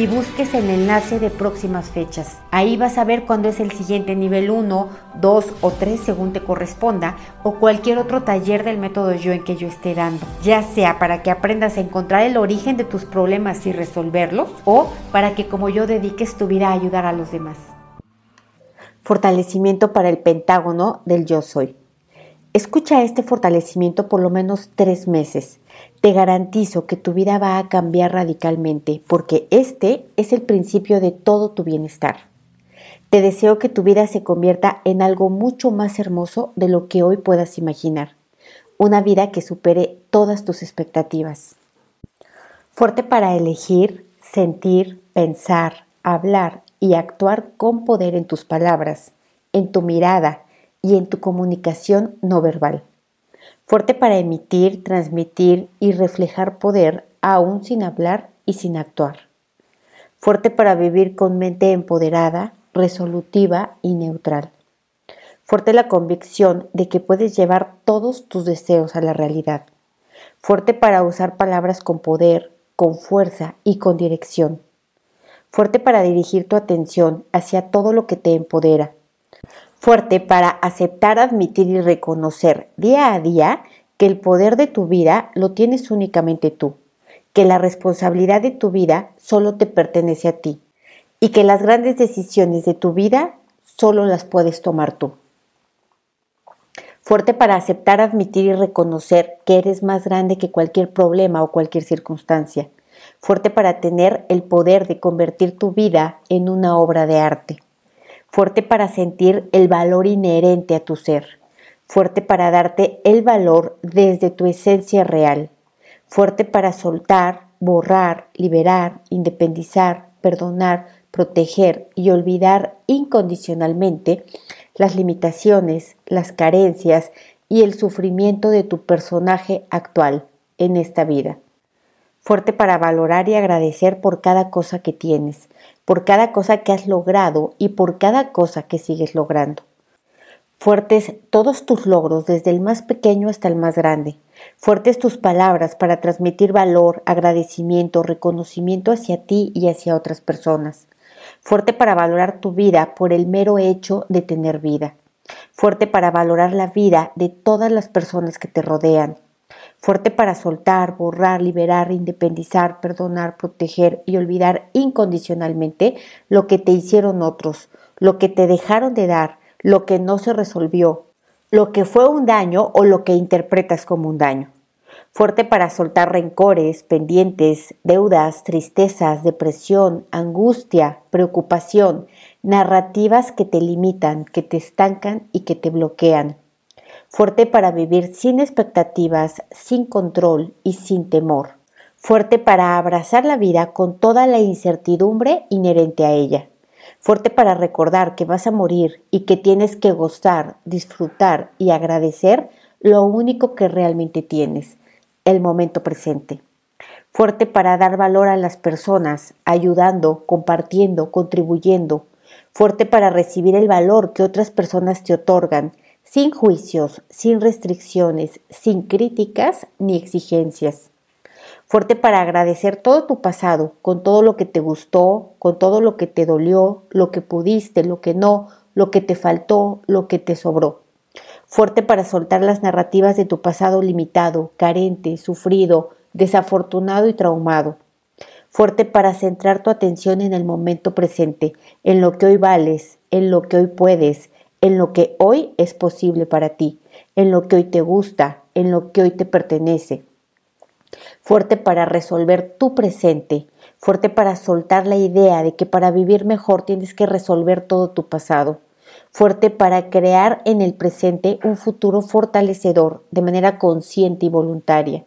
y busques el enlace de próximas fechas. Ahí vas a ver cuándo es el siguiente nivel 1, 2 o 3 según te corresponda o cualquier otro taller del método yo en que yo esté dando, ya sea para que aprendas a encontrar el origen de tus problemas y resolverlos o para que como yo dediques tu vida a ayudar a los demás. Fortalecimiento para el pentágono del yo soy. Escucha este fortalecimiento por lo menos tres meses. Te garantizo que tu vida va a cambiar radicalmente porque este es el principio de todo tu bienestar. Te deseo que tu vida se convierta en algo mucho más hermoso de lo que hoy puedas imaginar. Una vida que supere todas tus expectativas. Fuerte para elegir, sentir, pensar, hablar y actuar con poder en tus palabras, en tu mirada, y en tu comunicación no verbal. Fuerte para emitir, transmitir y reflejar poder aún sin hablar y sin actuar. Fuerte para vivir con mente empoderada, resolutiva y neutral. Fuerte la convicción de que puedes llevar todos tus deseos a la realidad. Fuerte para usar palabras con poder, con fuerza y con dirección. Fuerte para dirigir tu atención hacia todo lo que te empodera fuerte para aceptar, admitir y reconocer día a día que el poder de tu vida lo tienes únicamente tú, que la responsabilidad de tu vida solo te pertenece a ti y que las grandes decisiones de tu vida solo las puedes tomar tú. Fuerte para aceptar, admitir y reconocer que eres más grande que cualquier problema o cualquier circunstancia. Fuerte para tener el poder de convertir tu vida en una obra de arte fuerte para sentir el valor inherente a tu ser, fuerte para darte el valor desde tu esencia real, fuerte para soltar, borrar, liberar, independizar, perdonar, proteger y olvidar incondicionalmente las limitaciones, las carencias y el sufrimiento de tu personaje actual en esta vida. Fuerte para valorar y agradecer por cada cosa que tienes, por cada cosa que has logrado y por cada cosa que sigues logrando. Fuertes todos tus logros, desde el más pequeño hasta el más grande. Fuertes tus palabras para transmitir valor, agradecimiento, reconocimiento hacia ti y hacia otras personas. Fuerte para valorar tu vida por el mero hecho de tener vida. Fuerte para valorar la vida de todas las personas que te rodean fuerte para soltar, borrar, liberar, independizar, perdonar, proteger y olvidar incondicionalmente lo que te hicieron otros, lo que te dejaron de dar, lo que no se resolvió, lo que fue un daño o lo que interpretas como un daño. Fuerte para soltar rencores, pendientes, deudas, tristezas, depresión, angustia, preocupación, narrativas que te limitan, que te estancan y que te bloquean fuerte para vivir sin expectativas, sin control y sin temor, fuerte para abrazar la vida con toda la incertidumbre inherente a ella, fuerte para recordar que vas a morir y que tienes que gozar, disfrutar y agradecer lo único que realmente tienes, el momento presente. Fuerte para dar valor a las personas, ayudando, compartiendo, contribuyendo. Fuerte para recibir el valor que otras personas te otorgan sin juicios, sin restricciones, sin críticas ni exigencias. Fuerte para agradecer todo tu pasado, con todo lo que te gustó, con todo lo que te dolió, lo que pudiste, lo que no, lo que te faltó, lo que te sobró. Fuerte para soltar las narrativas de tu pasado limitado, carente, sufrido, desafortunado y traumado. Fuerte para centrar tu atención en el momento presente, en lo que hoy vales, en lo que hoy puedes, en lo que hoy es posible para ti, en lo que hoy te gusta, en lo que hoy te pertenece. Fuerte para resolver tu presente, fuerte para soltar la idea de que para vivir mejor tienes que resolver todo tu pasado, fuerte para crear en el presente un futuro fortalecedor de manera consciente y voluntaria,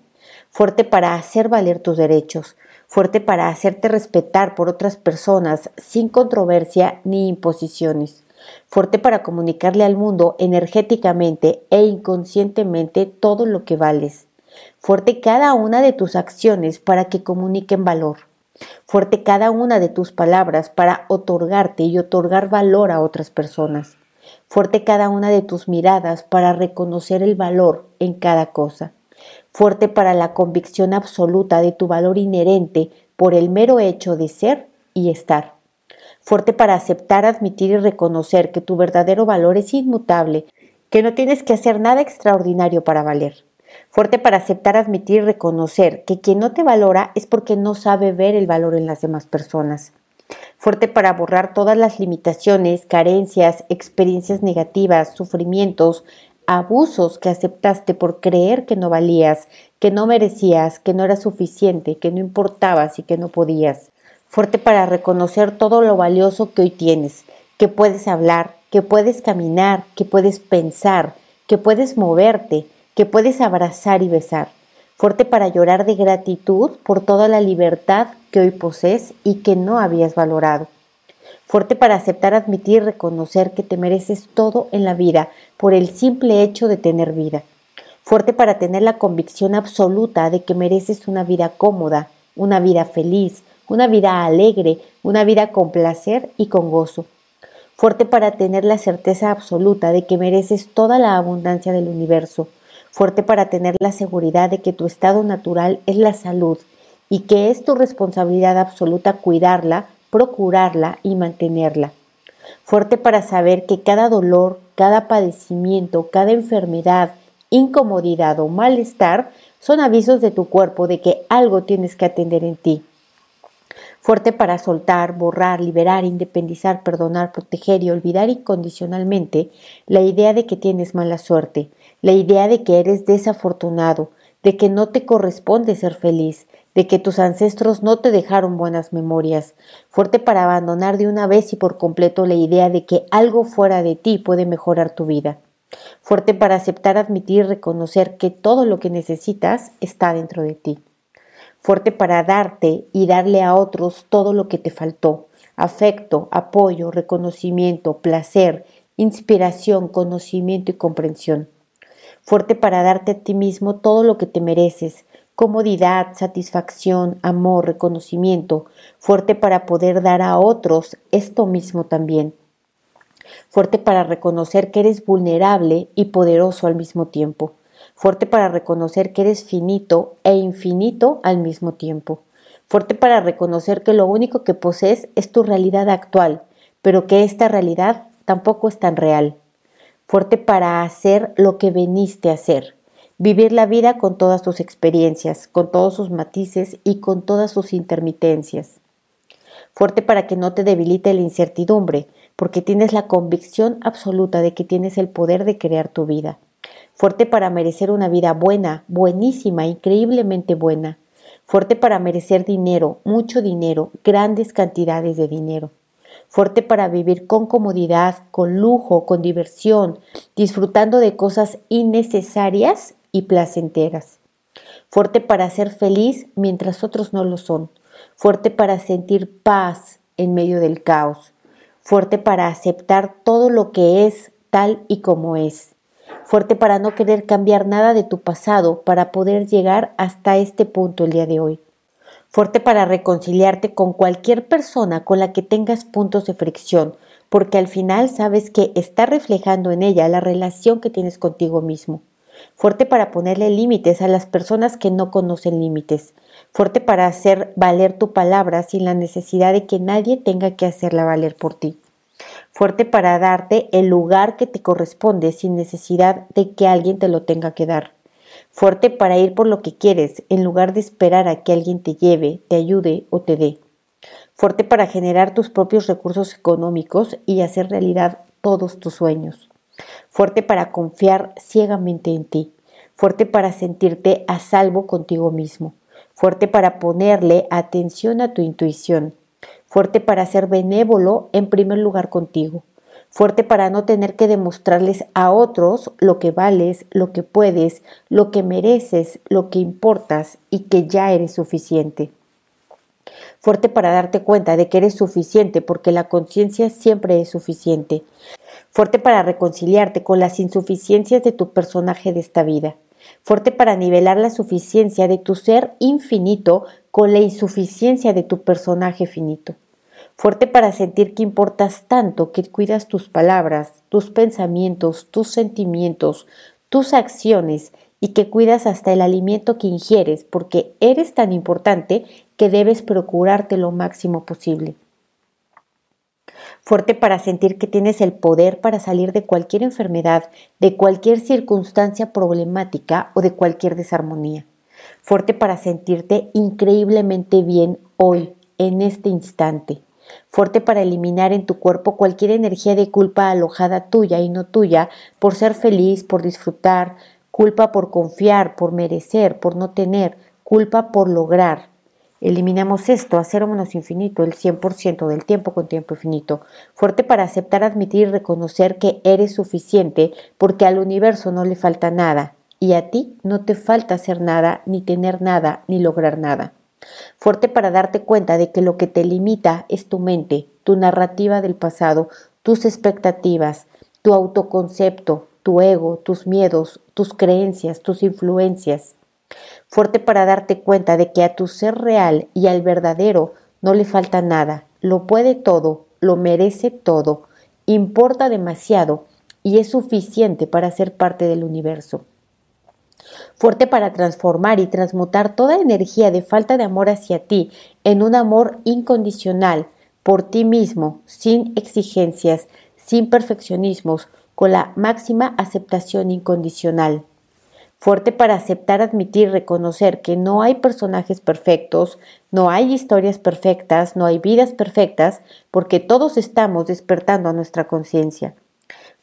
fuerte para hacer valer tus derechos, fuerte para hacerte respetar por otras personas sin controversia ni imposiciones, fuerte para comunicarle al mundo energéticamente e inconscientemente todo lo que vales, fuerte cada una de tus acciones para que comuniquen valor Fuerte cada una de tus palabras para otorgarte y otorgar valor a otras personas. Fuerte cada una de tus miradas para reconocer el valor en cada cosa. Fuerte para la convicción absoluta de tu valor inherente por el mero hecho de ser y estar. Fuerte para aceptar, admitir y reconocer que tu verdadero valor es inmutable, que no tienes que hacer nada extraordinario para valer Fuerte para aceptar, admitir y reconocer que quien no te valora es porque no sabe ver el valor en las demás personas. Fuerte para borrar todas las limitaciones, carencias, experiencias negativas, sufrimientos, abusos que aceptaste por creer que no valías, que no merecías, que no era suficiente, que no importabas y que no podías. Fuerte para reconocer todo lo valioso que hoy tienes, que puedes hablar, que puedes caminar, que puedes pensar, que puedes moverte, que puedes abrazar y besar, fuerte para llorar de gratitud por toda la libertad que hoy posees y que no habías valorado, fuerte para aceptar, admitir y reconocer que te mereces todo en la vida por el simple hecho de tener vida, fuerte para tener la convicción absoluta de que mereces una vida cómoda, una vida feliz, una vida alegre, una vida con placer y con gozo, fuerte para tener la certeza absoluta de que mereces toda la abundancia del universo, fuerte para tener la seguridad de que tu estado natural es la salud y que es tu responsabilidad absoluta cuidarla, procurarla y mantenerla. Fuerte para saber que cada dolor, cada padecimiento, cada enfermedad, incomodidad o malestar son avisos de tu cuerpo de que algo tienes que atender en ti. Fuerte para soltar, borrar, liberar, independizar, perdonar, proteger y olvidar incondicionalmente la idea de que tienes mala suerte, la idea de que eres desafortunado, de que no te corresponde ser feliz, de que tus ancestros no te dejaron buenas memorias, fuerte para abandonar de una vez y por completo la idea de que algo fuera de ti puede mejorar tu vida, fuerte para aceptar, admitir reconocer que todo lo que necesitas está dentro de ti, fuerte para darte y darle a otros todo lo que te faltó, afecto, apoyo, reconocimiento, placer, inspiración, conocimiento y comprensión. Fuerte para darte a ti mismo todo lo que te mereces, comodidad, satisfacción, amor, reconocimiento, fuerte para poder dar a otros esto mismo también, fuerte para reconocer que eres vulnerable y poderoso al mismo tiempo, fuerte para reconocer que eres finito e infinito al mismo tiempo, fuerte para reconocer que lo único que posees es tu realidad actual, pero que esta realidad tampoco es tan real fuerte para hacer lo que veniste a hacer, vivir la vida con todas sus experiencias, con todos sus matices y con todas sus intermitencias. Fuerte para que no te debilite la incertidumbre, porque tienes la convicción absoluta de que tienes el poder de crear tu vida. Fuerte para merecer una vida buena, buenísima, increíblemente buena. Fuerte para merecer dinero, mucho dinero, grandes cantidades de dinero fuerte para vivir con comodidad, con lujo, con diversión, disfrutando de cosas innecesarias y placenteras. Fuerte para ser feliz mientras otros no lo son. Fuerte para sentir paz en medio del caos. Fuerte para aceptar todo lo que es tal y como es. Fuerte para no querer cambiar nada de tu pasado para poder llegar hasta este punto el día de hoy fuerte para reconciliarte con cualquier persona con la que tengas puntos de fricción, porque al final sabes que está reflejando en ella la relación que tienes contigo mismo. Fuerte para ponerle límites a las personas que no conocen límites. Fuerte para hacer valer tu palabra sin la necesidad de que nadie tenga que hacerla valer por ti. Fuerte para darte el lugar que te corresponde sin necesidad de que alguien te lo tenga que dar. Fuerte para ir por lo que quieres en lugar de esperar a que alguien te lleve, te ayude o te dé, fuerte para generar tus propios recursos económicos y hacer realidad todos tus sueños, fuerte para confiar ciegamente en ti, fuerte para sentirte a salvo contigo mismo, fuerte para ponerle atención a tu intuición, fuerte para ser benévolo en primer lugar contigo, fuerte para no tener que demostrarles a otros lo que vales, lo que puedes, lo que mereces, lo que importas y que ya eres suficiente. Fuerte para darte cuenta de que eres suficiente porque la conciencia siempre es suficiente. Fuerte para reconciliarte con las insuficiencias de tu personaje de esta vida. Fuerte para nivelar la suficiencia de tu ser infinito con la insuficiencia de tu personaje finito fuerte para sentir que importas tanto, que cuidas tus palabras, tus pensamientos, tus sentimientos, tus acciones y que cuidas hasta el alimento que ingieres, porque eres tan importante que debes procurarte lo máximo posible. Fuerte para sentir que tienes el poder para salir de cualquier enfermedad, de cualquier circunstancia problemática o de cualquier desarmonía. Fuerte para sentirte increíblemente bien hoy, en este instante fuerte para eliminar en tu cuerpo cualquier energía de culpa alojada tuya y no tuya, por ser feliz, por disfrutar, culpa por confiar, por merecer, por no tener, culpa por lograr. Eliminamos esto a cero menos infinito, el 100% del tiempo con tiempo infinito. Fuerte para aceptar, admitir y reconocer que eres suficiente porque al universo no le falta nada y a ti no te falta hacer nada, ni tener nada, ni lograr nada. Fuerte para darte cuenta de que lo que te limita es tu mente, tu narrativa del pasado, tus expectativas, tu autoconcepto, tu ego, tus miedos, tus creencias, tus influencias. Fuerte para darte cuenta de que a tu ser real y al verdadero no le falta nada, lo puede todo, lo merece todo, importa demasiado y es suficiente para ser parte del universo fuerte para transformar y transmutar toda energía de falta de amor hacia ti en un amor incondicional por ti mismo, sin exigencias, sin perfeccionismos, con la máxima aceptación incondicional. Fuerte para aceptar, admitir, reconocer que no hay personajes perfectos, no hay historias perfectas, no hay vidas perfectas, porque todos estamos despertando a nuestra conciencia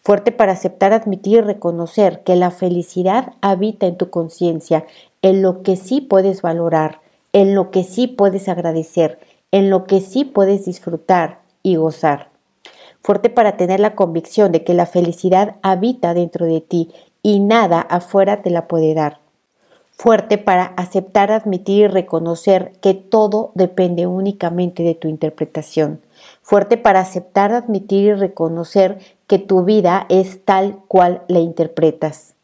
fuerte para aceptar, admitir reconocer que la felicidad habita en tu conciencia, en lo que sí puedes valorar, en lo que sí puedes agradecer, en lo que sí puedes disfrutar y gozar. Fuerte para tener la convicción de que la felicidad habita dentro de ti y nada afuera te la puede dar. Fuerte para aceptar, admitir y reconocer que todo depende únicamente de tu interpretación fuerte para aceptar, admitir y reconocer que tu vida es tal cual la interpretas.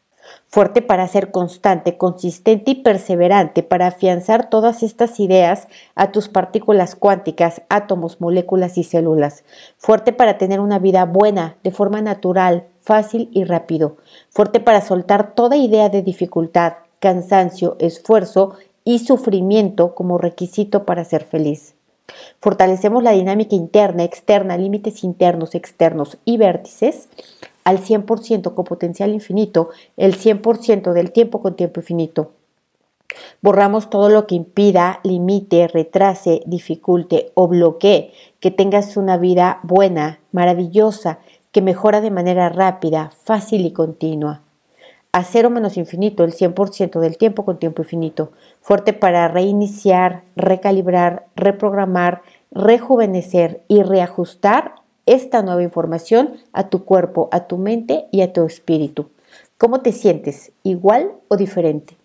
Fuerte para ser constante, consistente y perseverante para afianzar todas estas ideas a tus partículas cuánticas, átomos, moléculas y células. Fuerte para tener una vida buena, de forma natural, fácil y rápido. Fuerte para soltar toda idea de dificultad, cansancio, esfuerzo y sufrimiento como requisito para ser feliz. Fortalecemos la dinámica interna, externa, límites internos, externos y vértices al 100% con potencial infinito, el 100% del tiempo con tiempo infinito. Borramos todo lo que impida, limite, retrase, dificulte o bloquee que tengas una vida buena, maravillosa, que mejora de manera rápida, fácil y continua a cero menos infinito, el 100% del tiempo con tiempo infinito, fuerte para reiniciar, recalibrar, reprogramar, rejuvenecer y reajustar esta nueva información a tu cuerpo, a tu mente y a tu espíritu. ¿Cómo te sientes? ¿Igual o diferente?